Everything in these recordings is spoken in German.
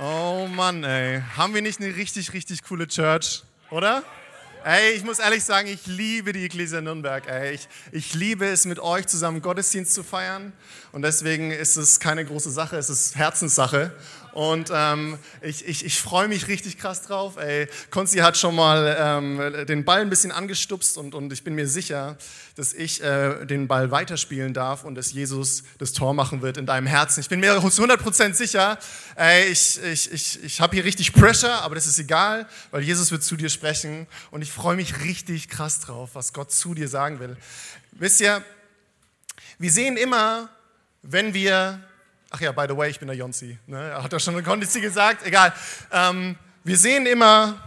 Oh Mann, ey. Haben wir nicht eine richtig, richtig coole Church, oder? Ey, ich muss ehrlich sagen, ich liebe die Ecclesia Nürnberg. Ey. Ich, ich liebe es, mit euch zusammen Gottesdienst zu feiern. Und deswegen ist es keine große Sache, es ist Herzenssache. Und ähm, ich, ich, ich freue mich richtig krass drauf. Ey, Konzi hat schon mal ähm, den Ball ein bisschen angestupst und, und ich bin mir sicher, dass ich äh, den Ball weiterspielen darf und dass Jesus das Tor machen wird in deinem Herzen. Ich bin mir zu 100% sicher. Ey, ich ich, ich, ich habe hier richtig Pressure, aber das ist egal, weil Jesus wird zu dir sprechen. Und ich freue mich richtig krass drauf, was Gott zu dir sagen will. Wisst ihr, wir sehen immer, wenn wir Ach ja, by the way, ich bin der Jonsi. Ne? Hat er schon eine Kondizi gesagt? Egal. Ähm, wir sehen immer,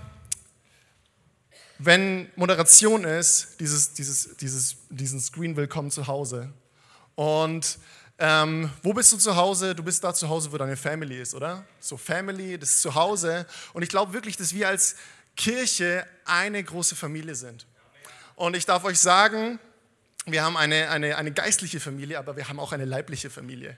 wenn Moderation ist, dieses, dieses, dieses, diesen Screen Willkommen zu Hause. Und ähm, wo bist du zu Hause? Du bist da zu Hause, wo deine Family ist, oder? So Family, das ist zu Hause. Und ich glaube wirklich, dass wir als Kirche eine große Familie sind. Und ich darf euch sagen, wir haben eine, eine, eine geistliche Familie, aber wir haben auch eine leibliche Familie.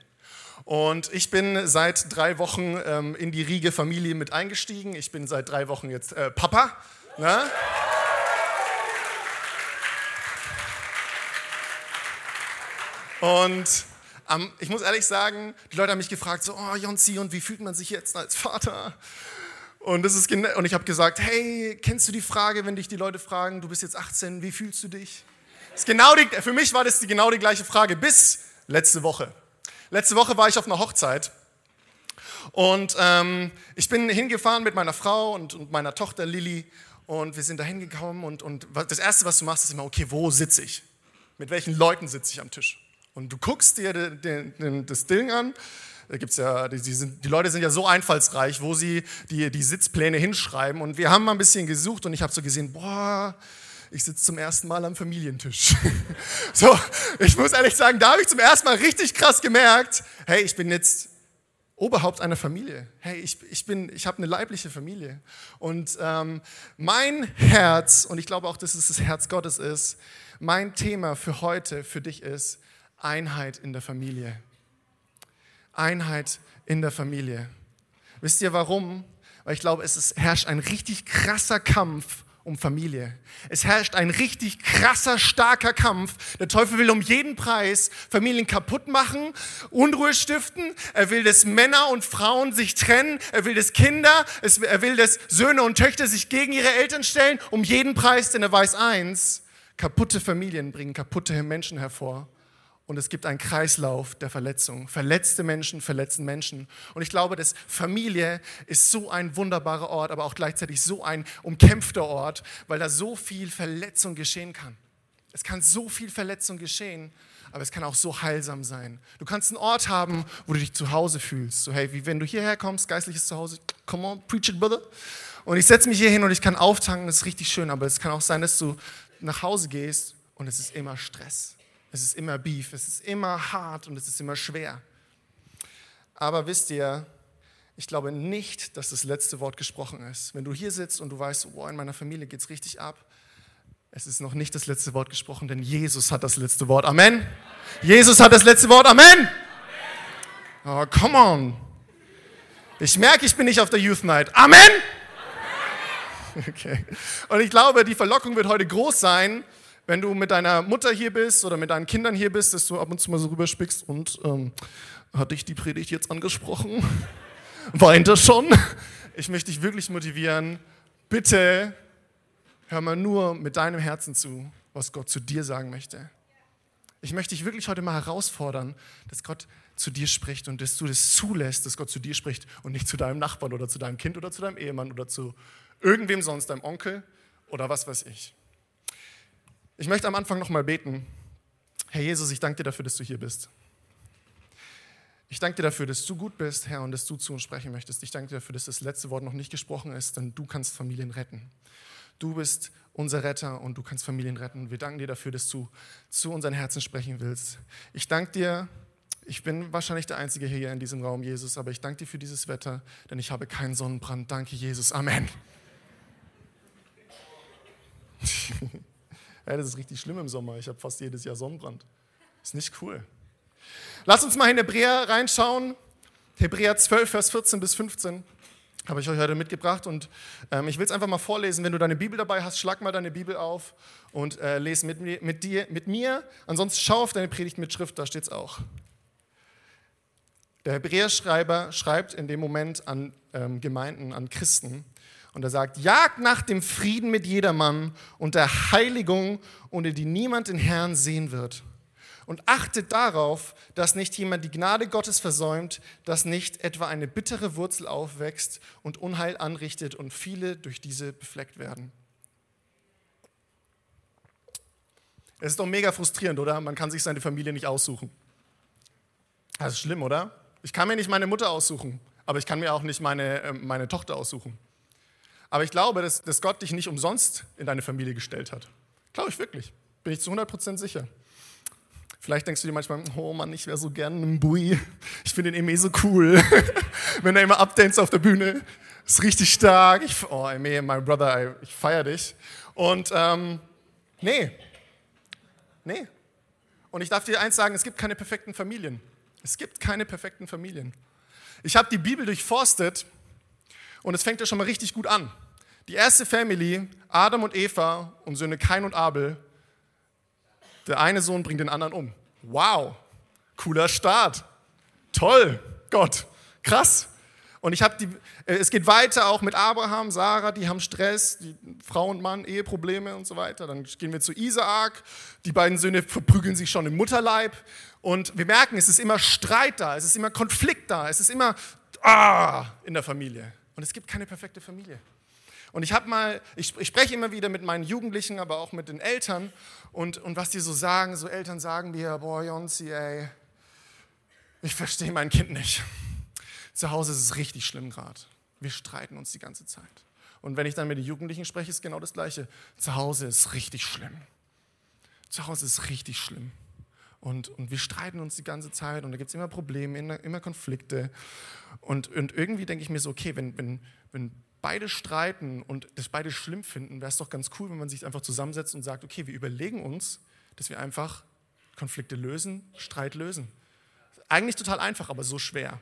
Und ich bin seit drei Wochen ähm, in die Riege Familie mit eingestiegen. Ich bin seit drei Wochen jetzt äh, Papa. Ne? Und ähm, ich muss ehrlich sagen, die Leute haben mich gefragt, so, oh Jonsi, und wie fühlt man sich jetzt als Vater? Und, das ist und ich habe gesagt, hey, kennst du die Frage, wenn dich die Leute fragen, du bist jetzt 18, wie fühlst du dich? Das ist genau die, für mich war das die, genau die gleiche Frage bis letzte Woche. Letzte Woche war ich auf einer Hochzeit und ähm, ich bin hingefahren mit meiner Frau und, und, meiner Tochter Lilly und wir sind da hingekommen und, und das Erste, was du machst, ist immer, okay, wo sitze ich? Mit welchen Leuten sitze ich am Tisch? Und du guckst dir den, den, den, das Ding an, da gibt's ja, die, die, sind, die, Leute sind ja so einfallsreich, wo sie die, die Sitzpläne hinschreiben. Und wir haben mal ein bisschen gesucht und ich habe so gesehen, boah, ich sitze zum ersten Mal am Familientisch. so, ich muss ehrlich sagen, da habe ich zum ersten Mal richtig krass gemerkt, hey, ich bin jetzt Oberhaupt einer Familie. Hey, ich, ich, ich habe eine leibliche Familie. Und ähm, mein Herz, und ich glaube auch, dass es das Herz Gottes ist, mein Thema für heute, für dich ist Einheit in der Familie. Einheit in der Familie. Wisst ihr warum? Weil ich glaube, es ist, herrscht ein richtig krasser Kampf um Familie. Es herrscht ein richtig krasser, starker Kampf. Der Teufel will um jeden Preis Familien kaputt machen, Unruhe stiften. Er will, dass Männer und Frauen sich trennen. Er will, dass Kinder, er will, dass Söhne und Töchter sich gegen ihre Eltern stellen. Um jeden Preis, denn er weiß eins, kaputte Familien bringen kaputte Menschen hervor und es gibt einen Kreislauf der Verletzung. Verletzte Menschen verletzen Menschen. Und ich glaube, dass Familie ist so ein wunderbarer Ort, aber auch gleichzeitig so ein umkämpfter Ort, weil da so viel Verletzung geschehen kann. Es kann so viel Verletzung geschehen, aber es kann auch so heilsam sein. Du kannst einen Ort haben, wo du dich zu Hause fühlst. So, hey, wie wenn du hierher kommst, geistliches Zuhause, come on, preach it, brother. Und ich setze mich hier hin und ich kann auftanken, das ist richtig schön, aber es kann auch sein, dass du nach Hause gehst und es ist immer Stress es ist immer Beef, es ist immer hart und es ist immer schwer. Aber wisst ihr, ich glaube nicht, dass das letzte Wort gesprochen ist. Wenn du hier sitzt und du weißt, oh, in meiner Familie geht es richtig ab, es ist noch nicht das letzte Wort gesprochen, denn Jesus hat das letzte Wort. Amen. Amen. Jesus hat das letzte Wort. Amen. Amen. Oh, come on. Ich merke, ich bin nicht auf der Youth Night. Amen. Okay. Und ich glaube, die Verlockung wird heute groß sein, wenn du mit deiner Mutter hier bist oder mit deinen Kindern hier bist, dass du ab und zu mal so rüberspickst und ähm, hat dich die Predigt jetzt angesprochen? Weint er schon? Ich möchte dich wirklich motivieren. Bitte hör mal nur mit deinem Herzen zu, was Gott zu dir sagen möchte. Ich möchte dich wirklich heute mal herausfordern, dass Gott zu dir spricht und dass du das zulässt, dass Gott zu dir spricht und nicht zu deinem Nachbarn oder zu deinem Kind oder zu deinem Ehemann oder zu irgendwem sonst, deinem Onkel oder was weiß ich. Ich möchte am Anfang nochmal beten. Herr Jesus, ich danke dir dafür, dass du hier bist. Ich danke dir dafür, dass du gut bist, Herr, und dass du zu uns sprechen möchtest. Ich danke dir dafür, dass das letzte Wort noch nicht gesprochen ist, denn du kannst Familien retten. Du bist unser Retter und du kannst Familien retten. Wir danken dir dafür, dass du zu unseren Herzen sprechen willst. Ich danke dir, ich bin wahrscheinlich der Einzige hier in diesem Raum, Jesus, aber ich danke dir für dieses Wetter, denn ich habe keinen Sonnenbrand. Danke, Jesus. Amen. Ja, das ist richtig schlimm im Sommer. Ich habe fast jedes Jahr Sonnenbrand. Ist nicht cool. Lass uns mal in Hebräer reinschauen. Hebräer 12, Vers 14 bis 15. habe ich euch heute mitgebracht und ähm, ich will es einfach mal vorlesen. Wenn du deine Bibel dabei hast, schlag mal deine Bibel auf und äh, lese mit, mit, dir, mit mir. Ansonsten schau auf deine Predigt mit Schrift, da steht es auch. Der Hebräerschreiber schreibt in dem Moment an ähm, Gemeinden, an Christen und er sagt, jagt nach dem Frieden mit jedermann und der Heiligung, ohne die niemand den Herrn sehen wird und achtet darauf, dass nicht jemand die Gnade Gottes versäumt, dass nicht etwa eine bittere Wurzel aufwächst und Unheil anrichtet und viele durch diese befleckt werden. Es ist doch mega frustrierend, oder? Man kann sich seine Familie nicht aussuchen. Das ist schlimm, oder? Ich kann mir nicht meine Mutter aussuchen, aber ich kann mir auch nicht meine, äh, meine Tochter aussuchen. Aber ich glaube, dass, dass Gott dich nicht umsonst in deine Familie gestellt hat. Glaube ich wirklich. Bin ich zu 100% sicher. Vielleicht denkst du dir manchmal, oh Mann, ich wäre so gern ein Bui. Ich finde den Eme so cool. Wenn er immer updates auf der Bühne, ist richtig stark. Ich, oh, Eme, my brother, ich feiere dich. Und ähm, nee, nee. Und ich darf dir eins sagen, es gibt keine perfekten Familien. Es gibt keine perfekten Familien. Ich habe die Bibel durchforstet und es fängt ja schon mal richtig gut an. Die erste Family, Adam und Eva und Söhne Kain und Abel, der eine Sohn bringt den anderen um. Wow, cooler Start. Toll, Gott, krass. Und ich habe die, äh, es geht weiter auch mit Abraham, Sarah, die haben Stress, die Frau und Mann, Eheprobleme und so weiter. Dann gehen wir zu Isaak, die beiden Söhne verprügeln sich schon im Mutterleib. Und wir merken, es ist immer Streit da, es ist immer Konflikt da, es ist immer ah, in der Familie. Und es gibt keine perfekte Familie. Und ich habe mal, ich, ich spreche immer wieder mit meinen Jugendlichen, aber auch mit den Eltern und, und was die so sagen, so Eltern sagen mir, boah, Jonsi, ey, ich verstehe mein Kind nicht. Zu Hause ist es richtig schlimm gerade. Wir streiten uns die ganze Zeit. Und wenn ich dann mit den Jugendlichen spreche, ist genau das Gleiche. Zu Hause ist richtig schlimm. Zu Hause ist richtig schlimm. Und, und wir streiten uns die ganze Zeit und da gibt es immer Probleme, immer Konflikte. Und, und irgendwie denke ich mir so, okay, wenn, wenn, wenn beide streiten und das beide schlimm finden, wäre es doch ganz cool, wenn man sich einfach zusammensetzt und sagt, okay, wir überlegen uns, dass wir einfach Konflikte lösen, Streit lösen. Eigentlich total einfach, aber so schwer.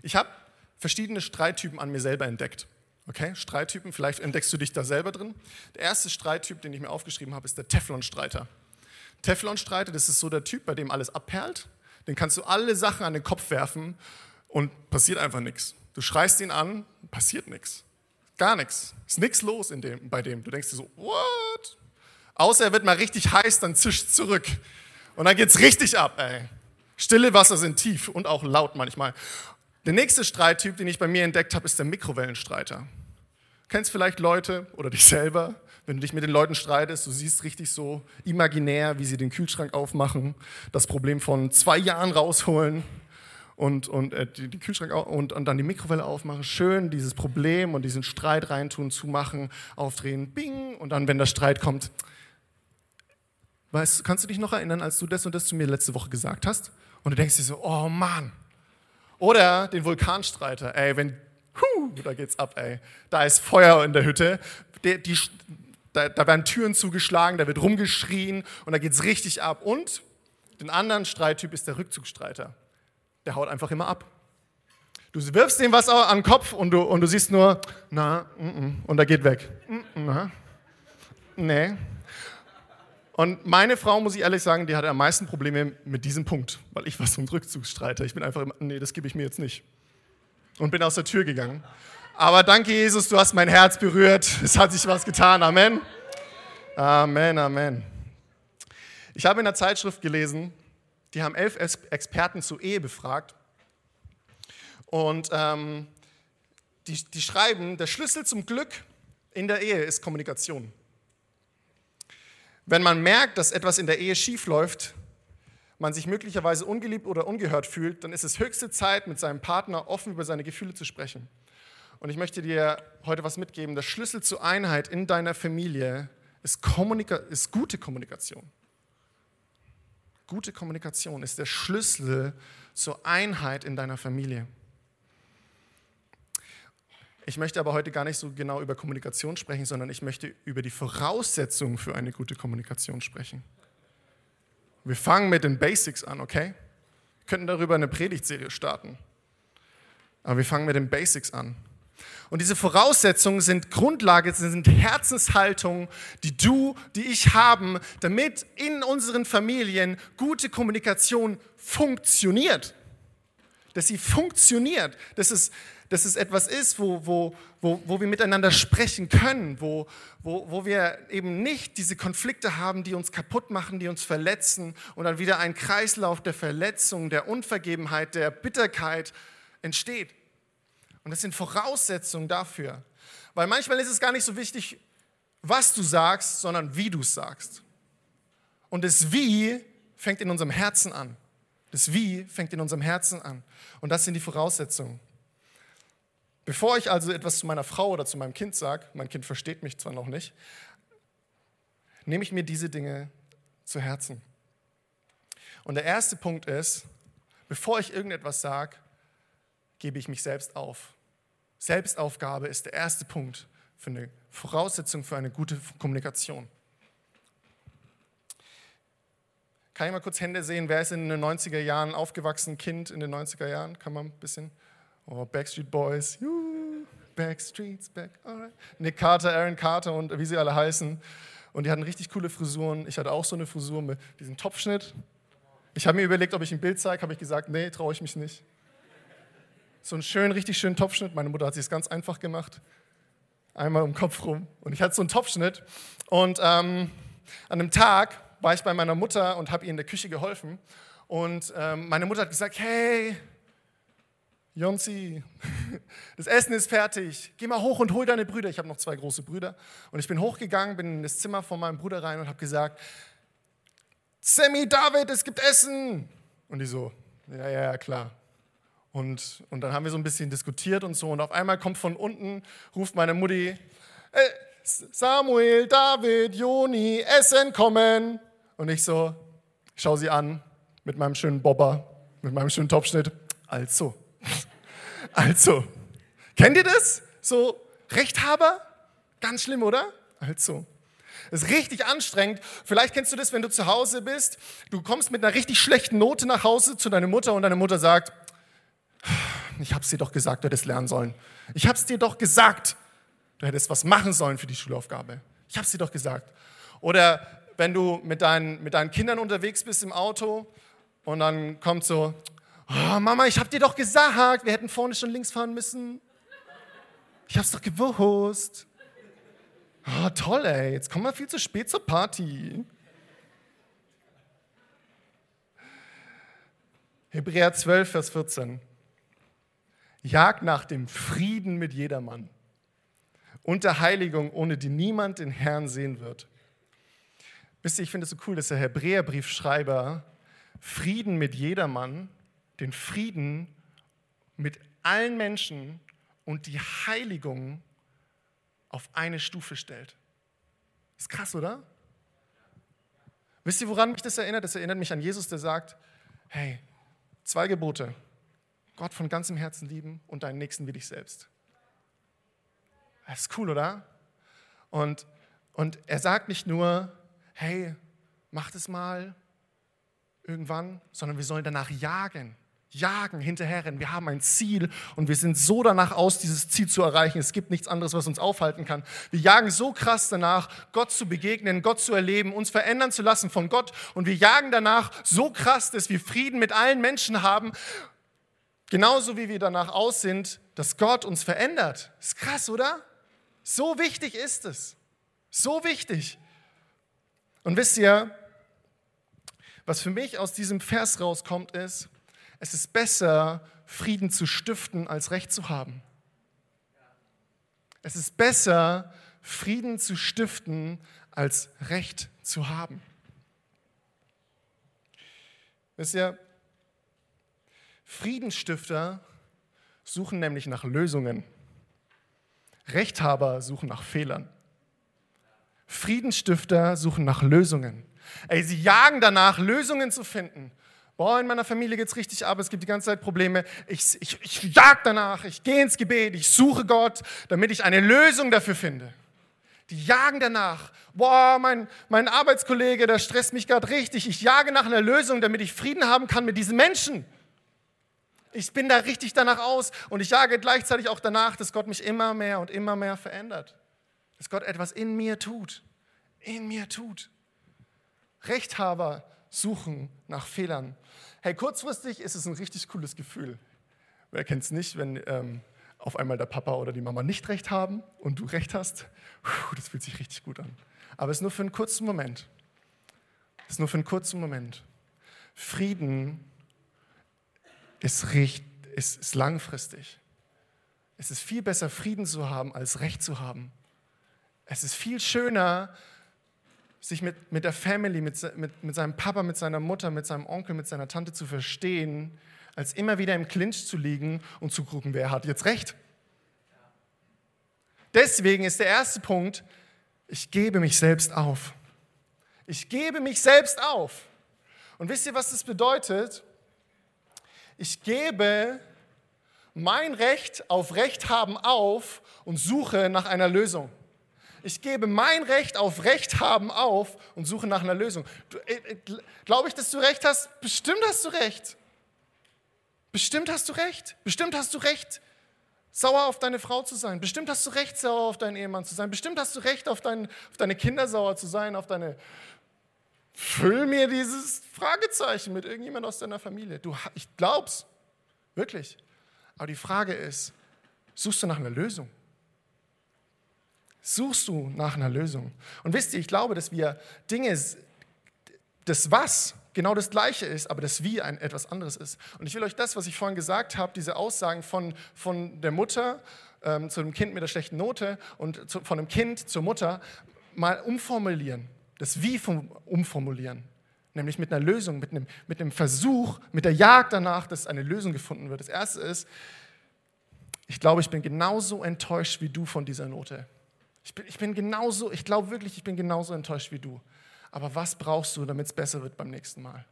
Ich habe verschiedene Streittypen an mir selber entdeckt. Okay, Streittypen, vielleicht entdeckst du dich da selber drin. Der erste Streittyp, den ich mir aufgeschrieben habe, ist der Teflon-Streiter. Teflon-Streiter, das ist so der Typ, bei dem alles abperlt. Den kannst du alle Sachen an den Kopf werfen und passiert einfach nichts. Du schreist ihn an, passiert nichts. Gar nichts. Ist nichts los in dem, bei dem. Du denkst dir so, what? Außer er wird mal richtig heiß, dann zischt zurück. Und dann geht's richtig ab, ey. Stille Wasser sind tief und auch laut manchmal. Der nächste Streittyp, den ich bei mir entdeckt habe, ist der Mikrowellenstreiter. Kennst vielleicht Leute oder dich selber, wenn du dich mit den Leuten streitest, du siehst richtig so imaginär, wie sie den Kühlschrank aufmachen, das Problem von zwei Jahren rausholen und, und äh, die, die Kühlschrank und, und dann die Mikrowelle aufmachen, schön dieses Problem und diesen Streit reintun, zumachen, aufdrehen, bing, und dann, wenn der Streit kommt, weißt, kannst du dich noch erinnern, als du das und das zu mir letzte Woche gesagt hast? Und du denkst dir so, oh Mann. Oder den Vulkanstreiter, ey, wenn, hu, da geht's ab, ey. Da ist Feuer in der Hütte, die, die, da, da werden Türen zugeschlagen, da wird rumgeschrien und da geht's richtig ab. Und den anderen Streittyp ist der Rückzugsstreiter der haut einfach immer ab. Du wirfst ihm was an den Kopf und du, und du siehst nur, na, mm, mm, und er geht weg. Mm, na, nee. Und meine Frau, muss ich ehrlich sagen, die hatte am meisten Probleme mit diesem Punkt, weil ich war so ein Rückzugsstreiter. Ich bin einfach immer, nee, das gebe ich mir jetzt nicht. Und bin aus der Tür gegangen. Aber danke, Jesus, du hast mein Herz berührt. Es hat sich was getan. Amen. Amen, Amen. Ich habe in der Zeitschrift gelesen, die haben elf Experten zur Ehe befragt. Und ähm, die, die schreiben, der Schlüssel zum Glück in der Ehe ist Kommunikation. Wenn man merkt, dass etwas in der Ehe schief läuft, man sich möglicherweise ungeliebt oder ungehört fühlt, dann ist es höchste Zeit, mit seinem Partner offen über seine Gefühle zu sprechen. Und ich möchte dir heute was mitgeben. Der Schlüssel zur Einheit in deiner Familie ist, Kommunika ist gute Kommunikation. Gute Kommunikation ist der Schlüssel zur Einheit in deiner Familie. Ich möchte aber heute gar nicht so genau über Kommunikation sprechen, sondern ich möchte über die Voraussetzungen für eine gute Kommunikation sprechen. Wir fangen mit den Basics an, okay? Wir könnten darüber eine Predigtserie starten. Aber wir fangen mit den Basics an. Und diese Voraussetzungen sind Grundlage, sind Herzenshaltungen, die du, die ich haben, damit in unseren Familien gute Kommunikation funktioniert. Dass sie funktioniert, dass es, dass es etwas ist, wo, wo, wo, wo wir miteinander sprechen können, wo, wo, wo wir eben nicht diese Konflikte haben, die uns kaputt machen, die uns verletzen und dann wieder ein Kreislauf der Verletzung, der Unvergebenheit, der Bitterkeit entsteht. Und das sind Voraussetzungen dafür. Weil manchmal ist es gar nicht so wichtig, was du sagst, sondern wie du es sagst. Und das Wie fängt in unserem Herzen an. Das Wie fängt in unserem Herzen an. Und das sind die Voraussetzungen. Bevor ich also etwas zu meiner Frau oder zu meinem Kind sage, mein Kind versteht mich zwar noch nicht, nehme ich mir diese Dinge zu Herzen. Und der erste Punkt ist, bevor ich irgendetwas sage, gebe ich mich selbst auf. Selbstaufgabe ist der erste Punkt für eine Voraussetzung für eine gute Kommunikation. Kann ich mal kurz Hände sehen? Wer ist in den 90er Jahren aufgewachsen? Kind in den 90er Jahren? Kann man ein bisschen? Oh, Backstreet Boys. Juhu. Backstreets back. Alright. Nick Carter, Aaron Carter und wie sie alle heißen. Und die hatten richtig coole Frisuren. Ich hatte auch so eine Frisur mit diesem Topfschnitt. Ich habe mir überlegt, ob ich ein Bild zeige. Habe ich gesagt, nee, traue ich mich nicht. So einen schönen, richtig schönen Topfschnitt. Meine Mutter hat sich es ganz einfach gemacht. Einmal um den Kopf rum. Und ich hatte so einen Topfschnitt. Und ähm, an einem Tag war ich bei meiner Mutter und habe ihr in der Küche geholfen. Und ähm, meine Mutter hat gesagt, hey, Jonsi, das Essen ist fertig. Geh mal hoch und hol deine Brüder. Ich habe noch zwei große Brüder. Und ich bin hochgegangen, bin in das Zimmer von meinem Bruder rein und habe gesagt, Sammy, David, es gibt Essen. Und die so, ja, ja, klar. Und, und dann haben wir so ein bisschen diskutiert und so. Und auf einmal kommt von unten, ruft meine Mutti, hey, Samuel, David, Joni, Essen kommen. Und ich so, schau sie an mit meinem schönen Bobber, mit meinem schönen Topschnitt. Also, also, kennt ihr das? So Rechthaber? Ganz schlimm, oder? Also. Das ist richtig anstrengend. Vielleicht kennst du das, wenn du zu Hause bist. Du kommst mit einer richtig schlechten Note nach Hause zu deiner Mutter und deine Mutter sagt, ich habe es dir doch gesagt, du hättest lernen sollen. Ich habe es dir doch gesagt, du hättest was machen sollen für die Schulaufgabe. Ich habe es dir doch gesagt. Oder wenn du mit deinen, mit deinen Kindern unterwegs bist im Auto und dann kommt so, oh, Mama, ich habe dir doch gesagt, wir hätten vorne schon links fahren müssen. Ich habe es doch gewusst. Oh, toll, ey, jetzt kommen wir viel zu spät zur Party. Hebräer 12, Vers 14. Jagt nach dem Frieden mit jedermann und der Heiligung, ohne die niemand den Herrn sehen wird. Wisst ihr, ich finde es so cool, dass der Hebräerbriefschreiber Frieden mit jedermann, den Frieden mit allen Menschen und die Heiligung auf eine Stufe stellt. Ist krass, oder? Wisst ihr, woran mich das erinnert? Das erinnert mich an Jesus, der sagt, hey, zwei Gebote. Gott von ganzem Herzen lieben und deinen Nächsten wie dich selbst. Das ist cool, oder? Und, und er sagt nicht nur, hey, mach das mal irgendwann, sondern wir sollen danach jagen jagen hinterherrennen. Wir haben ein Ziel und wir sind so danach aus, dieses Ziel zu erreichen. Es gibt nichts anderes, was uns aufhalten kann. Wir jagen so krass danach, Gott zu begegnen, Gott zu erleben, uns verändern zu lassen von Gott. Und wir jagen danach so krass, dass wir Frieden mit allen Menschen haben, genauso wie wir danach aus sind, dass Gott uns verändert. Ist krass, oder? So wichtig ist es. So wichtig. Und wisst ihr, was für mich aus diesem Vers rauskommt, ist, es ist besser, Frieden zu stiften, als Recht zu haben. Es ist besser, Frieden zu stiften, als Recht zu haben. Wisst ihr, Friedensstifter suchen nämlich nach Lösungen. Rechthaber suchen nach Fehlern. Friedensstifter suchen nach Lösungen. Ey, sie jagen danach, Lösungen zu finden boah, in meiner Familie geht es richtig ab, es gibt die ganze Zeit Probleme. Ich, ich, ich jag danach, ich gehe ins Gebet, ich suche Gott, damit ich eine Lösung dafür finde. Die jagen danach. Boah, mein, mein Arbeitskollege, der stresst mich gerade richtig. Ich jage nach einer Lösung, damit ich Frieden haben kann mit diesen Menschen. Ich bin da richtig danach aus und ich jage gleichzeitig auch danach, dass Gott mich immer mehr und immer mehr verändert. Dass Gott etwas in mir tut. In mir tut. Rechthaber suchen nach Fehlern. Hey, kurzfristig ist es ein richtig cooles Gefühl. Wer kennt es nicht, wenn ähm, auf einmal der Papa oder die Mama nicht recht haben und du recht hast? Puh, das fühlt sich richtig gut an. Aber es ist nur für einen kurzen Moment. Es ist nur für einen kurzen Moment. Frieden ist, recht, ist, ist langfristig. Es ist viel besser, Frieden zu haben, als Recht zu haben. Es ist viel schöner, sich mit, mit der Family, mit, mit, mit seinem Papa, mit seiner Mutter, mit seinem Onkel, mit seiner Tante zu verstehen, als immer wieder im Clinch zu liegen und zu gucken, wer hat jetzt recht. Deswegen ist der erste Punkt, ich gebe mich selbst auf. Ich gebe mich selbst auf. Und wisst ihr, was das bedeutet? Ich gebe mein Recht auf Recht haben auf und suche nach einer Lösung. Ich gebe mein Recht auf Recht haben auf und suche nach einer Lösung. Äh, äh, Glaube ich, dass du recht hast? Bestimmt hast du recht. Bestimmt hast du recht. Bestimmt hast du recht, sauer auf deine Frau zu sein. Bestimmt hast du recht, sauer auf deinen Ehemann zu sein. Bestimmt hast du recht, auf, dein, auf deine Kinder sauer zu sein, auf deine Füll mir dieses Fragezeichen mit irgendjemand aus deiner Familie. Du, ich glaub's, wirklich. Aber die Frage ist, suchst du nach einer Lösung? Suchst du nach einer Lösung? Und wisst ihr, ich glaube, dass wir Dinge, das Was genau das Gleiche ist, aber das Wie ein etwas anderes ist. Und ich will euch das, was ich vorhin gesagt habe, diese Aussagen von, von der Mutter ähm, zu dem Kind mit der schlechten Note und zu, von dem Kind zur Mutter mal umformulieren das Wie umformulieren. Nämlich mit einer Lösung, mit einem, mit einem Versuch, mit der Jagd danach, dass eine Lösung gefunden wird. Das erste ist, ich glaube, ich bin genauso enttäuscht wie du von dieser Note. Ich bin, ich bin genauso, ich glaube wirklich, ich bin genauso enttäuscht wie du. Aber was brauchst du, damit es besser wird beim nächsten Mal?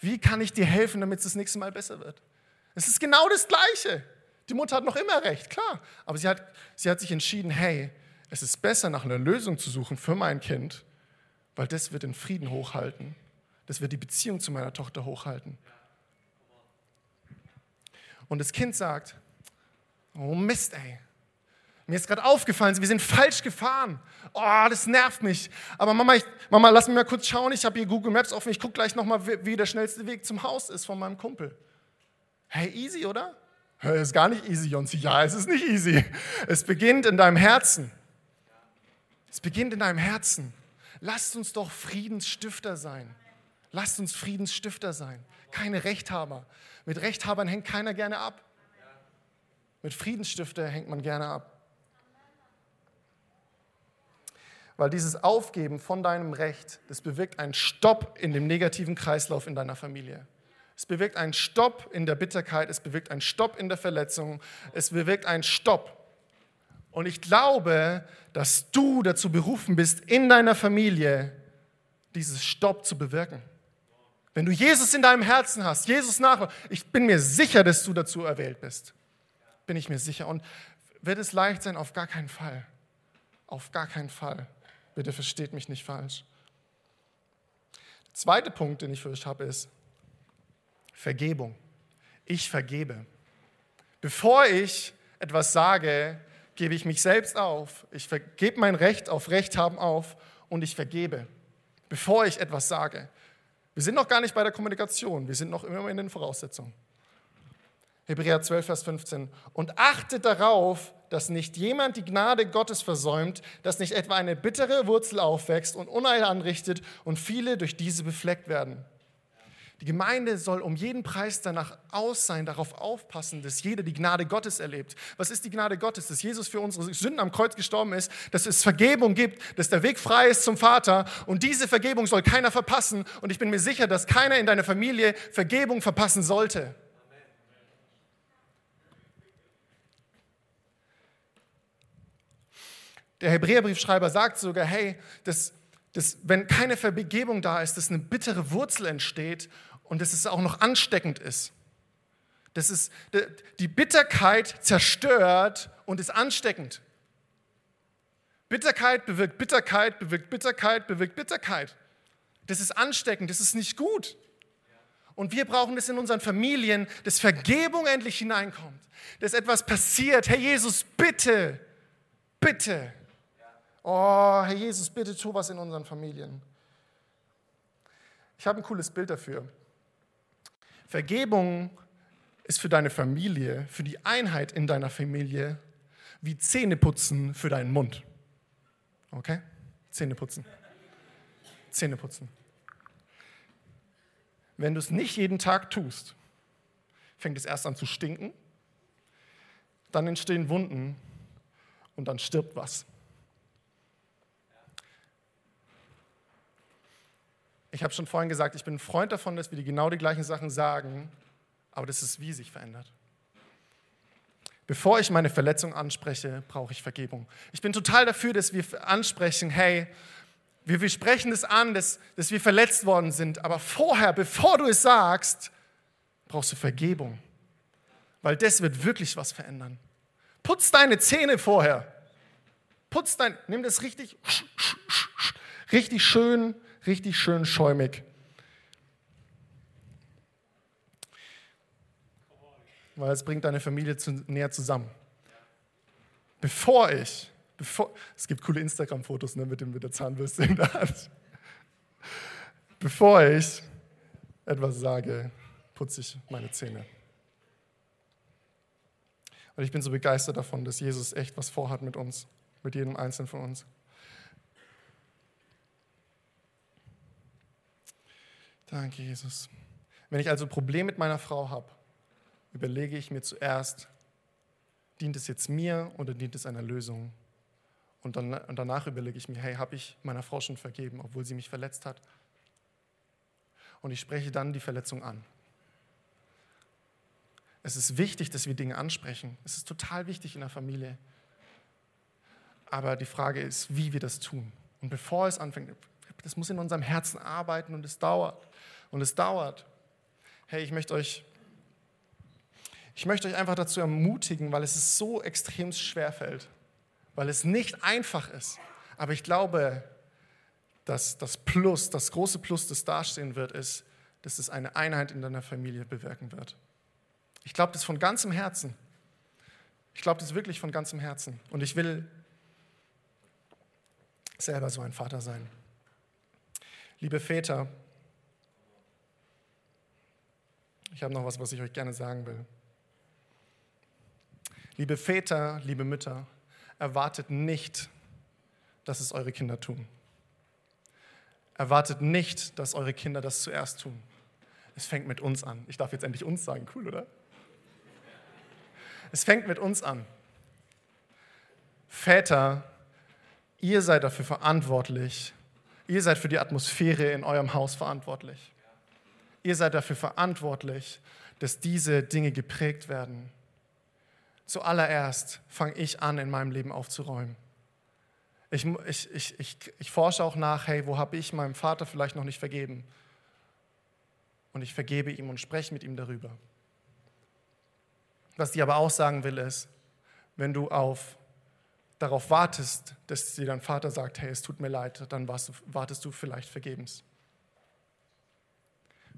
Wie kann ich dir helfen, damit es das nächste Mal besser wird? Es ist genau das Gleiche. Die Mutter hat noch immer recht, klar. Aber sie hat, sie hat sich entschieden, hey, es ist besser, nach einer Lösung zu suchen für mein Kind, weil das wird den Frieden hochhalten. Das wird die Beziehung zu meiner Tochter hochhalten. Und das Kind sagt, oh Mist, ey. Mir ist gerade aufgefallen, wir sind falsch gefahren. Oh, das nervt mich. Aber Mama, ich, Mama, lass mich mal kurz schauen. Ich habe hier Google Maps offen. Ich gucke gleich nochmal, wie der schnellste Weg zum Haus ist von meinem Kumpel. Hey, easy, oder? Es ist gar nicht easy, Jonsi. Ja, es ist nicht easy. Es beginnt in deinem Herzen. Es beginnt in deinem Herzen. Lasst uns doch Friedensstifter sein. Lasst uns Friedensstifter sein. Keine Rechthaber. Mit Rechthabern hängt keiner gerne ab. Mit Friedensstifter hängt man gerne ab. Weil dieses Aufgeben von deinem Recht, das bewirkt einen Stopp in dem negativen Kreislauf in deiner Familie. Es bewirkt einen Stopp in der Bitterkeit, es bewirkt einen Stopp in der Verletzung, es bewirkt einen Stopp und ich glaube, dass du dazu berufen bist, in deiner Familie dieses Stopp zu bewirken. Wenn du Jesus in deinem Herzen hast, Jesus nach, ich bin mir sicher, dass du dazu erwählt bist. Bin ich mir sicher. Und wird es leicht sein? Auf gar keinen Fall. Auf gar keinen Fall. Bitte versteht mich nicht falsch. Der zweite Punkt, den ich für euch habe, ist Vergebung. Ich vergebe. Bevor ich etwas sage, gebe ich mich selbst auf. Ich vergebe mein Recht auf Recht haben auf und ich vergebe, bevor ich etwas sage. Wir sind noch gar nicht bei der Kommunikation, wir sind noch immer in den Voraussetzungen. Hebräer 12, Vers 15. Und achtet darauf, dass nicht jemand die Gnade Gottes versäumt, dass nicht etwa eine bittere Wurzel aufwächst und Unheil anrichtet und viele durch diese befleckt werden. Die Gemeinde soll um jeden Preis danach aus sein, darauf aufpassen, dass jeder die Gnade Gottes erlebt. Was ist die Gnade Gottes? Dass Jesus für unsere Sünden am Kreuz gestorben ist, dass es Vergebung gibt, dass der Weg frei ist zum Vater und diese Vergebung soll keiner verpassen und ich bin mir sicher, dass keiner in deiner Familie Vergebung verpassen sollte. Der Hebräerbriefschreiber sagt sogar, hey, das, dass, wenn keine Vergebung da ist, dass eine bittere Wurzel entsteht und dass es auch noch ansteckend ist. Das ist, die Bitterkeit zerstört und ist ansteckend. Bitterkeit bewirkt Bitterkeit, bewirkt Bitterkeit, bewirkt Bitterkeit. Das ist ansteckend, das ist nicht gut. Und wir brauchen es in unseren Familien, dass Vergebung endlich hineinkommt, dass etwas passiert. Herr Jesus, bitte, bitte. Oh, Herr Jesus, bitte tu was in unseren Familien. Ich habe ein cooles Bild dafür. Vergebung ist für deine Familie, für die Einheit in deiner Familie, wie Zähneputzen für deinen Mund. Okay? Zähneputzen. Zähneputzen. Wenn du es nicht jeden Tag tust, fängt es erst an zu stinken, dann entstehen Wunden und dann stirbt was. Ich habe schon vorhin gesagt, ich bin ein Freund davon, dass wir die genau die gleichen Sachen sagen, aber das ist, wie sich verändert. Bevor ich meine Verletzung anspreche, brauche ich Vergebung. Ich bin total dafür, dass wir ansprechen, hey, wir, wir sprechen das an, dass, dass wir verletzt worden sind, aber vorher, bevor du es sagst, brauchst du Vergebung, weil das wird wirklich was verändern. Putz deine Zähne vorher. Putz dein, nimm das richtig, richtig schön richtig schön schäumig. Weil es bringt deine Familie zu, näher zusammen. Bevor ich, bevor, es gibt coole Instagram-Fotos ne, mit, dem, mit der Zahnbürste in der Hand. Bevor ich etwas sage, putze ich meine Zähne. Und ich bin so begeistert davon, dass Jesus echt was vorhat mit uns, mit jedem Einzelnen von uns. Danke, Jesus. Wenn ich also ein Problem mit meiner Frau habe, überlege ich mir zuerst, dient es jetzt mir oder dient es einer Lösung? Und, dann, und danach überlege ich mir, hey, habe ich meiner Frau schon vergeben, obwohl sie mich verletzt hat? Und ich spreche dann die Verletzung an. Es ist wichtig, dass wir Dinge ansprechen. Es ist total wichtig in der Familie. Aber die Frage ist, wie wir das tun. Und bevor es anfängt, das muss in unserem Herzen arbeiten und es dauert. Und es dauert. Hey, ich möchte euch, ich möchte euch einfach dazu ermutigen, weil es es so extrem schwer fällt, weil es nicht einfach ist. Aber ich glaube, dass das Plus, das große Plus, das dastehen wird, ist, dass es eine Einheit in deiner Familie bewirken wird. Ich glaube das von ganzem Herzen. Ich glaube das wirklich von ganzem Herzen. Und ich will selber so ein Vater sein. Liebe Väter, ich habe noch was, was ich euch gerne sagen will. Liebe Väter, liebe Mütter, erwartet nicht, dass es eure Kinder tun. Erwartet nicht, dass eure Kinder das zuerst tun. Es fängt mit uns an. Ich darf jetzt endlich uns sagen, cool, oder? Es fängt mit uns an. Väter, ihr seid dafür verantwortlich. Ihr seid für die Atmosphäre in eurem Haus verantwortlich. Ihr seid dafür verantwortlich, dass diese Dinge geprägt werden. Zuallererst fange ich an, in meinem Leben aufzuräumen. Ich, ich, ich, ich, ich forsche auch nach, hey, wo habe ich meinem Vater vielleicht noch nicht vergeben? Und ich vergebe ihm und spreche mit ihm darüber. Was ich aber auch sagen will, ist, wenn du auf, darauf wartest, dass dir dein Vater sagt, hey, es tut mir leid, dann wartest du vielleicht vergebens.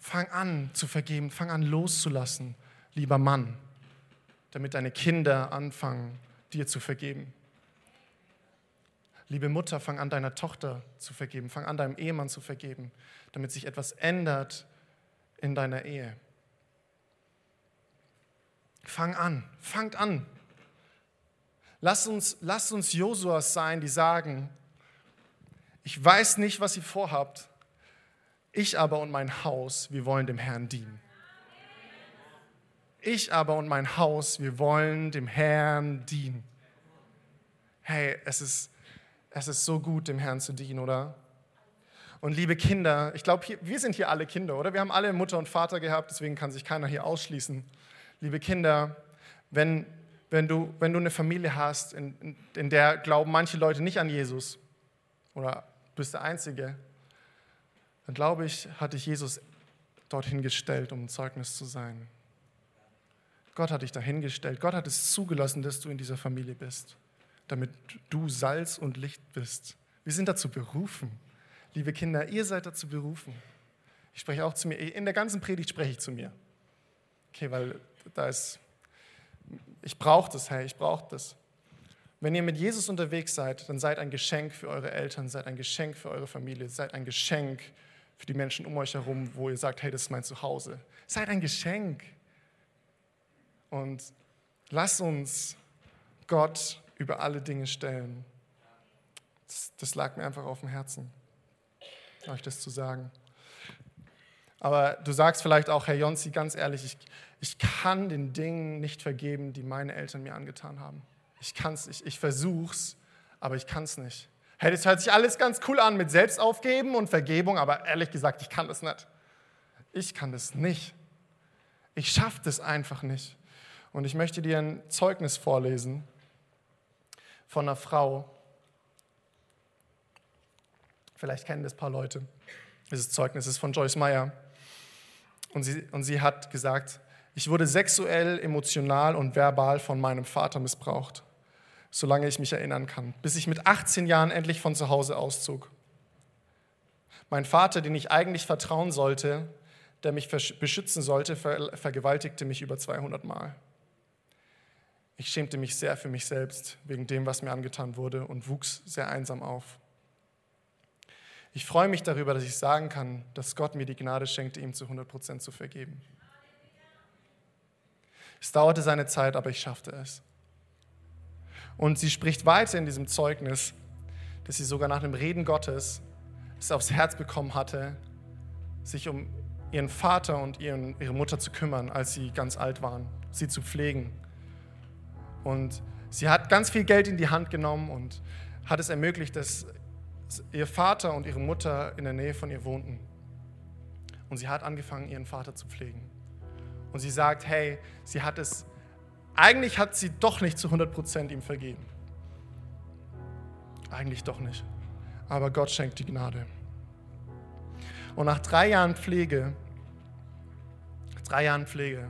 Fang an zu vergeben, fang an loszulassen, lieber Mann, damit deine Kinder anfangen, dir zu vergeben. Liebe Mutter, fang an, deiner Tochter zu vergeben, fang an, deinem Ehemann zu vergeben, damit sich etwas ändert in deiner Ehe. Fang an, fangt an. Lass uns, lasst uns Josuas sein, die sagen, ich weiß nicht, was ihr vorhabt, ich aber und mein Haus, wir wollen dem Herrn dienen. Ich aber und mein Haus, wir wollen dem Herrn dienen. Hey, es ist, es ist so gut, dem Herrn zu dienen, oder? Und liebe Kinder, ich glaube, wir sind hier alle Kinder, oder? Wir haben alle Mutter und Vater gehabt, deswegen kann sich keiner hier ausschließen. Liebe Kinder, wenn, wenn, du, wenn du eine Familie hast, in, in, der glauben manche Leute nicht an Jesus, oder bist der Einzige, dann glaube ich, hat dich Jesus dorthin gestellt, um ein Zeugnis zu sein. Gott hat dich dahingestellt. Gott hat es zugelassen, dass du in dieser Familie bist, damit du Salz und Licht bist. Wir sind dazu berufen. Liebe Kinder, ihr seid dazu berufen. Ich spreche auch zu mir. In der ganzen Predigt spreche ich zu mir. Okay, weil da ist, ich brauche das, hey, ich brauche das. Wenn ihr mit Jesus unterwegs seid, dann seid ein Geschenk für eure Eltern, seid ein Geschenk für eure Familie, seid ein Geschenk für die Menschen um euch herum, wo ihr sagt, hey, das ist mein Zuhause. Seid ein Geschenk. Und lasst uns Gott über alle Dinge stellen. Das, das lag mir einfach auf dem Herzen, euch das zu sagen. Aber du sagst vielleicht auch, Herr Jonsi, ganz ehrlich, ich, ich kann den Dingen nicht vergeben, die meine Eltern mir angetan haben. Ich kann's nicht, ich versuch's, aber ich kann es nicht. Hey, das hört sich alles ganz cool an mit Selbstaufgeben und Vergebung, aber ehrlich gesagt, ich kann das nicht. Ich kann das nicht. Ich schaffe das einfach nicht. Und ich möchte dir ein Zeugnis vorlesen von einer Frau. Vielleicht kennen das ein paar Leute. Dieses Zeugnis ist von Joyce Meyer. Und sie, und sie hat gesagt, ich wurde sexuell, emotional und verbal von meinem Vater missbraucht, solange ich mich erinnern kann, bis ich mit 18 Jahren endlich von zu Hause auszog. Mein Vater, den ich eigentlich vertrauen sollte, der mich beschützen sollte, vergewaltigte mich über 200 Mal. Ich schämte mich sehr für mich selbst wegen dem, was mir angetan wurde und wuchs sehr einsam auf. Ich freue mich darüber, dass ich sagen kann, dass Gott mir die Gnade schenkte, ihm zu 100% zu vergeben. Es dauerte seine Zeit, aber ich schaffte es. Und sie spricht weiter in diesem Zeugnis, dass sie sogar nach dem Reden Gottes es aufs Herz bekommen hatte, sich um ihren Vater und ihren, ihre Mutter zu kümmern, als sie ganz alt waren, sie zu pflegen und sie hat ganz viel Geld in die Hand genommen und hat es ermöglicht, dass ihr Vater und ihre Mutter in der Nähe von ihr wohnten. Und sie hat angefangen, ihren Vater zu pflegen. Und sie sagt, hey, sie hat es, eigentlich hat sie doch nicht zu 100% ihm vergeben. Eigentlich doch nicht. Aber Gott schenkt die Gnade. Und nach drei Jahren Pflege, drei Jahren Pflege,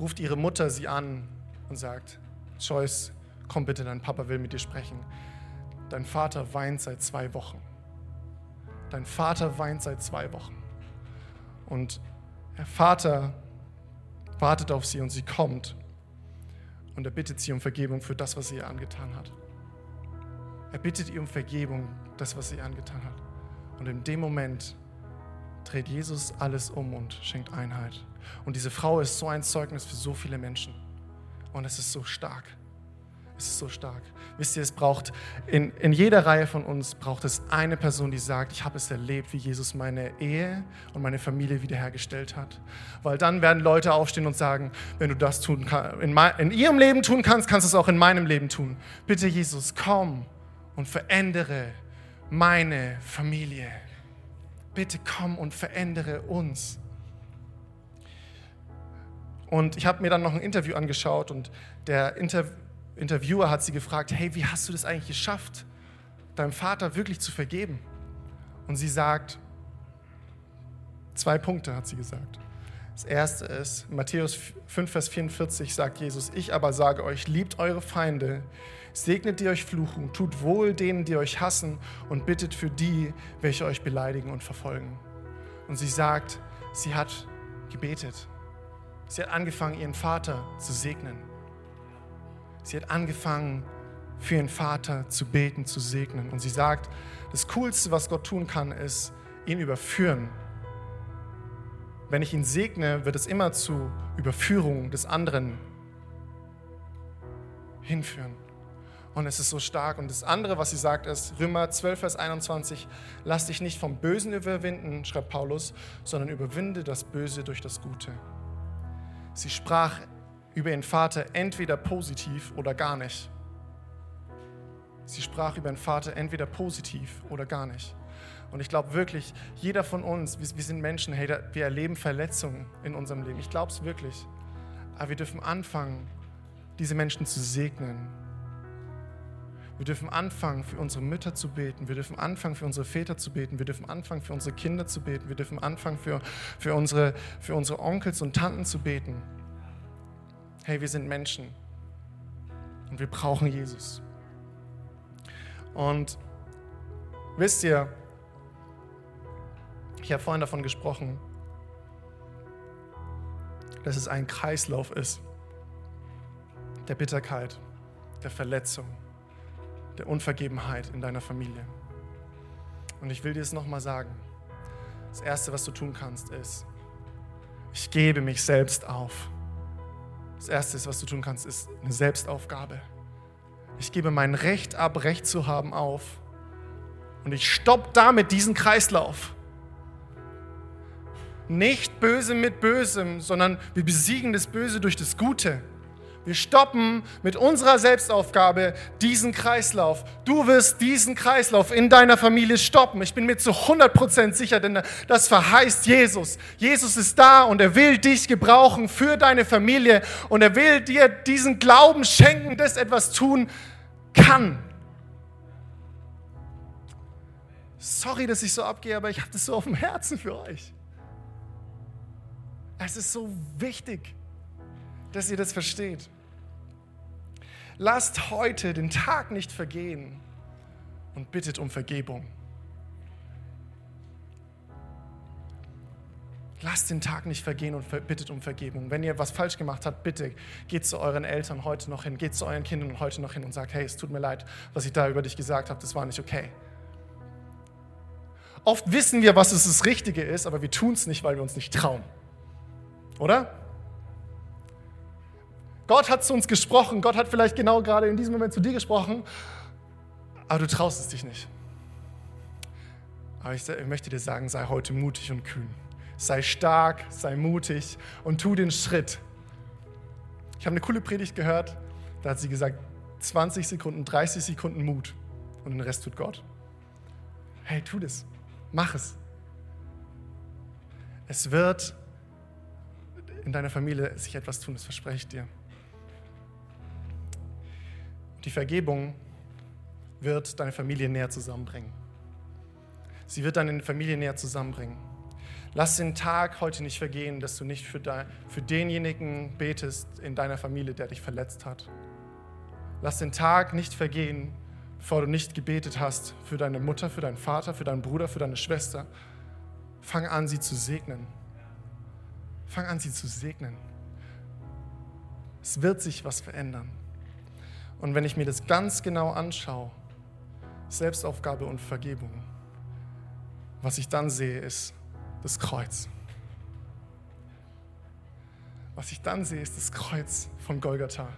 ruft ihre Mutter sie an und sagt, Joyce, komm bitte, dein Papa will mit dir sprechen. Dein Vater weint seit zwei Wochen. Dein Vater weint seit zwei Wochen. Und der Vater wartet auf sie und sie kommt. Und er bittet sie um Vergebung für das, was sie ihr angetan hat. Er bittet ihr um Vergebung, das, was sie ihr angetan hat. Und in dem Moment dreht Jesus alles um und schenkt Einheit. Und diese Frau ist so ein Zeugnis für so viele Menschen. Und es ist so stark. Es ist so stark. Wisst ihr, es braucht, in, in jeder Reihe von uns braucht es eine Person, die sagt, ich habe es erlebt, wie Jesus meine Ehe und meine Familie wiederhergestellt hat. Weil dann werden Leute aufstehen und sagen, wenn du das tun kann, in, in ihrem Leben tun kannst, kannst du es auch in meinem Leben tun. Bitte Jesus, komm und verändere meine Familie. Bitte komm und verändere uns. Und ich habe mir dann noch ein Interview angeschaut und der Inter Interviewer hat sie gefragt, hey, wie hast du das eigentlich geschafft, deinem Vater wirklich zu vergeben? Und sie sagt, zwei Punkte hat sie gesagt. Das erste ist, Matthäus 5, Vers 44 sagt Jesus, ich aber sage euch, liebt eure Feinde, segnet die euch fluchen, tut wohl denen, die euch hassen und bittet für die, welche euch beleidigen und verfolgen. Und sie sagt, sie hat gebetet. Sie hat angefangen, ihren Vater zu segnen. Sie hat angefangen, für ihren Vater zu beten, zu segnen. Und sie sagt, das Coolste, was Gott tun kann, ist, ihn überführen. Wenn ich ihn segne, wird es immer zu Überführung des anderen hinführen. Und es ist so stark. Und das andere, was sie sagt, ist Römer 12, Vers 21, lass dich nicht vom Bösen überwinden, schreibt Paulus, sondern überwinde das Böse durch das Gute. Sie sprach über ihren Vater entweder positiv oder gar nicht. Sie sprach über ihren Vater entweder positiv oder gar nicht. Und ich glaube wirklich, jeder von uns, wir, wir sind Menschen, hey, wir erleben Verletzungen in unserem Leben. Ich glaube es wirklich. Aber wir dürfen anfangen, diese Menschen zu segnen. Wir dürfen anfangen, für unsere Mütter zu beten. Wir dürfen anfangen, für unsere Väter zu beten. Wir dürfen anfangen, für unsere Kinder zu beten. Wir dürfen anfangen, für, für, unsere, für unsere Onkels und Tanten zu beten. Hey, wir sind Menschen und wir brauchen Jesus. Und wisst ihr, Ich habe vorhin davon gesprochen, dass es ein Kreislauf ist der Bitterkeit, der Verletzung, der Unvergebenheit in deiner Familie. Und ich will dir es nochmal sagen. Das Erste, was du tun kannst, ist, ich gebe mich selbst auf. Das Erste, was du tun kannst, ist eine Selbstaufgabe. Ich gebe mein Recht ab, Recht zu haben, auf. Und ich stoppe damit diesen Kreislauf. Nicht böse mit Bösem, sondern wir besiegen das Böse durch das Gute. Wir stoppen mit unserer Selbstaufgabe diesen Kreislauf. Du wirst diesen Kreislauf in deiner Familie stoppen. Ich bin mir zu 100% sicher, denn das verheißt Jesus. Jesus ist da und er will dich gebrauchen für deine Familie und er will dir diesen Glauben schenken, dass etwas tun kann. Sorry, dass ich so abgehe, aber ich habe das so auf dem Herzen für euch. Es ist so wichtig, dass ihr das versteht. Lasst heute den Tag nicht vergehen und bittet um Vergebung. Lasst den Tag nicht vergehen und bittet um Vergebung. Wenn ihr was falsch gemacht habt, bitte geht zu euren Eltern heute noch hin, geht zu euren Kindern heute noch hin und sagt, hey, es tut mir leid, was ich da über dich gesagt habe, das war nicht okay. Oft wissen wir, was das Richtige ist, aber wir tun es nicht, weil wir uns nicht trauen. Oder? Gott hat zu uns gesprochen, Gott hat vielleicht genau gerade in diesem Moment zu dir gesprochen, aber du traust es dich nicht. Aber ich, möchte dir sagen, sei heute mutig und kühn. Sei stark, sei mutig und tu den Schritt. Ich habe eine coole Predigt gehört, da hat sie gesagt, 20 Sekunden, 30 Sekunden Mut und den Rest tut Gott. Hey, tu das. Mach es. Es wird in deiner Familie sich etwas tun, das verspreche ich dir. Die Vergebung wird deine Familie näher zusammenbringen. Sie wird deine Familie näher zusammenbringen. Lass den Tag heute nicht vergehen, dass du nicht für, de, für denjenigen betest in deiner Familie, der dich verletzt hat. Lass den Tag nicht vergehen, bevor du nicht gebetet hast für deine Mutter, für deinen Vater, für deinen Bruder, für deine Schwester. Fang an, sie zu segnen. Fang an, sie zu segnen. Es wird sich was verändern. Und wenn ich mir das ganz genau anschaue, Selbstaufgabe und Vergebung, was ich dann sehe, ist das Kreuz. Was ich dann sehe, ist das Kreuz von Golgatha,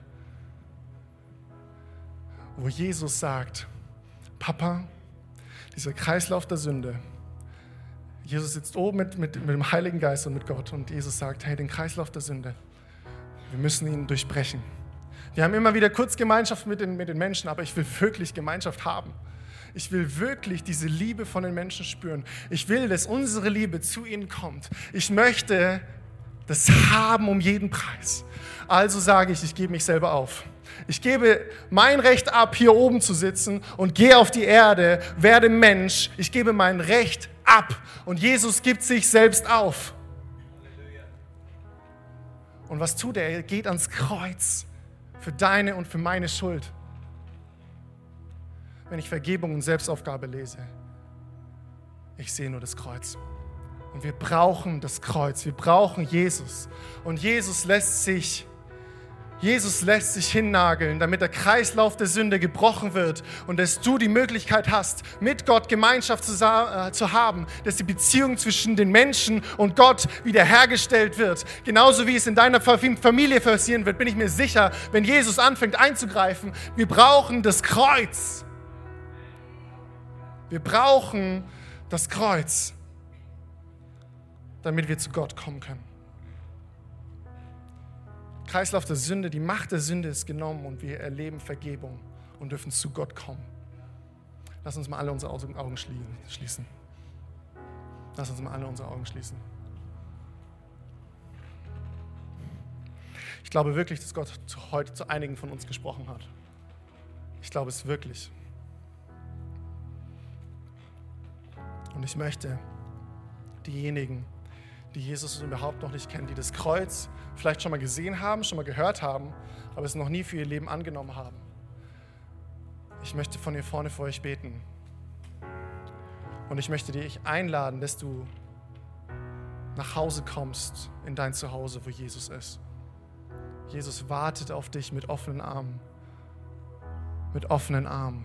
wo Jesus sagt, Papa, dieser Kreislauf der Sünde, Jesus sitzt oben mit, mit, mit dem Heiligen Geist und mit Gott und Jesus sagt, hey, den Kreislauf der Sünde, wir müssen ihn durchbrechen. Wir haben immer wieder kurz Gemeinschaft mit den, mit den Menschen, aber ich will wirklich Gemeinschaft haben. Ich will wirklich diese Liebe von den Menschen spüren. Ich will, dass unsere Liebe zu ihnen kommt. Ich möchte das haben um jeden Preis. Also sage ich, ich gebe mich selber auf. Ich gebe mein Recht ab, hier oben zu sitzen und gehe auf die Erde, werde Mensch. Ich gebe mein Recht ab und Jesus gibt sich selbst auf. Und was tut er? Er geht ans Kreuz für deine und für meine Schuld. Wenn ich Vergebung und Selbstaufgabe lese, ich sehe nur das Kreuz. Und wir brauchen das Kreuz, wir brauchen Jesus. Und Jesus lässt sich Jesus lässt sich hinnageln, damit der Kreislauf der Sünde gebrochen wird und dass du die Möglichkeit hast, mit Gott Gemeinschaft zu, äh, zu, haben, dass die Beziehung zwischen den Menschen und Gott wiederhergestellt wird. Genauso wie es in deiner Familie passieren wird, bin ich mir sicher, wenn Jesus anfängt einzugreifen. Wir brauchen das Kreuz. Wir brauchen das Kreuz, damit wir zu Gott kommen können. Kreislauf der Sünde, die Macht der Sünde ist genommen und wir erleben Vergebung und dürfen zu Gott kommen. Lass uns mal alle unsere Augen schließen. Lass uns mal alle unsere Augen schließen. Ich glaube wirklich, dass Gott heute zu einigen von uns gesprochen hat. Ich glaube es wirklich. Und ich möchte diejenigen, die Jesus überhaupt noch nicht kennen, die das Kreuz vielleicht schon mal gesehen haben, schon mal gehört haben, aber es noch nie für ihr Leben angenommen haben. Ich möchte von hier vorne für euch beten. Und ich möchte dich einladen, dass du nach Hause kommst, in dein Zuhause, wo Jesus ist. Jesus wartet auf dich mit offenen Armen. Mit offenen Armen.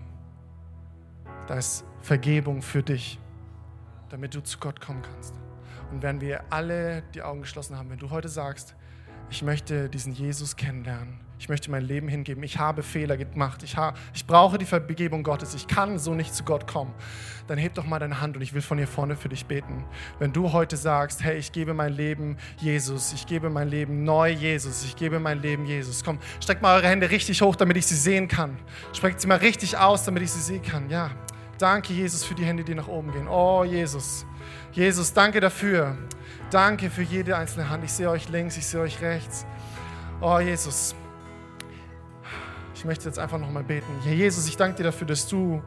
Da ist Vergebung für dich, damit du zu Gott kommen kannst. Und wenn wir alle die Augen geschlossen haben, wenn du heute sagst, ich möchte diesen Jesus kennenlernen, ich möchte mein Leben hingeben. Ich habe Fehler gemacht. Ich, ha ich brauche die Vergebung Gottes. Ich kann so nicht zu Gott kommen. Dann heb doch mal deine Hand und ich will von hier vorne für dich beten. Wenn du heute sagst, hey, ich gebe mein Leben Jesus, ich gebe mein Leben neu Jesus, ich gebe mein Leben Jesus. Komm, streckt mal eure Hände richtig hoch, damit ich sie sehen kann. Streckt sie mal richtig aus, damit ich sie sehen kann. Ja, danke Jesus für die Hände, die nach oben gehen. Oh Jesus, Jesus, danke dafür. Danke für jede einzelne Hand. Ich sehe euch links, ich sehe euch rechts. Oh Jesus. Ich möchte jetzt einfach nochmal beten. Herr Jesus, ich danke dir dafür, dass du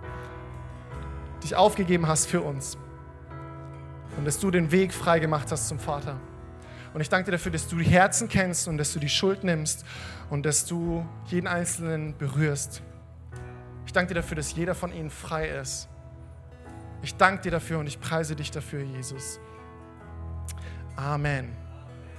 dich aufgegeben hast für uns und dass du den Weg frei gemacht hast zum Vater. Und ich danke dir dafür, dass du die Herzen kennst und dass du die Schuld nimmst und dass du jeden Einzelnen berührst. Ich danke dir dafür, dass jeder von ihnen frei ist. Ich danke dir dafür und ich preise dich dafür, Jesus. Amen.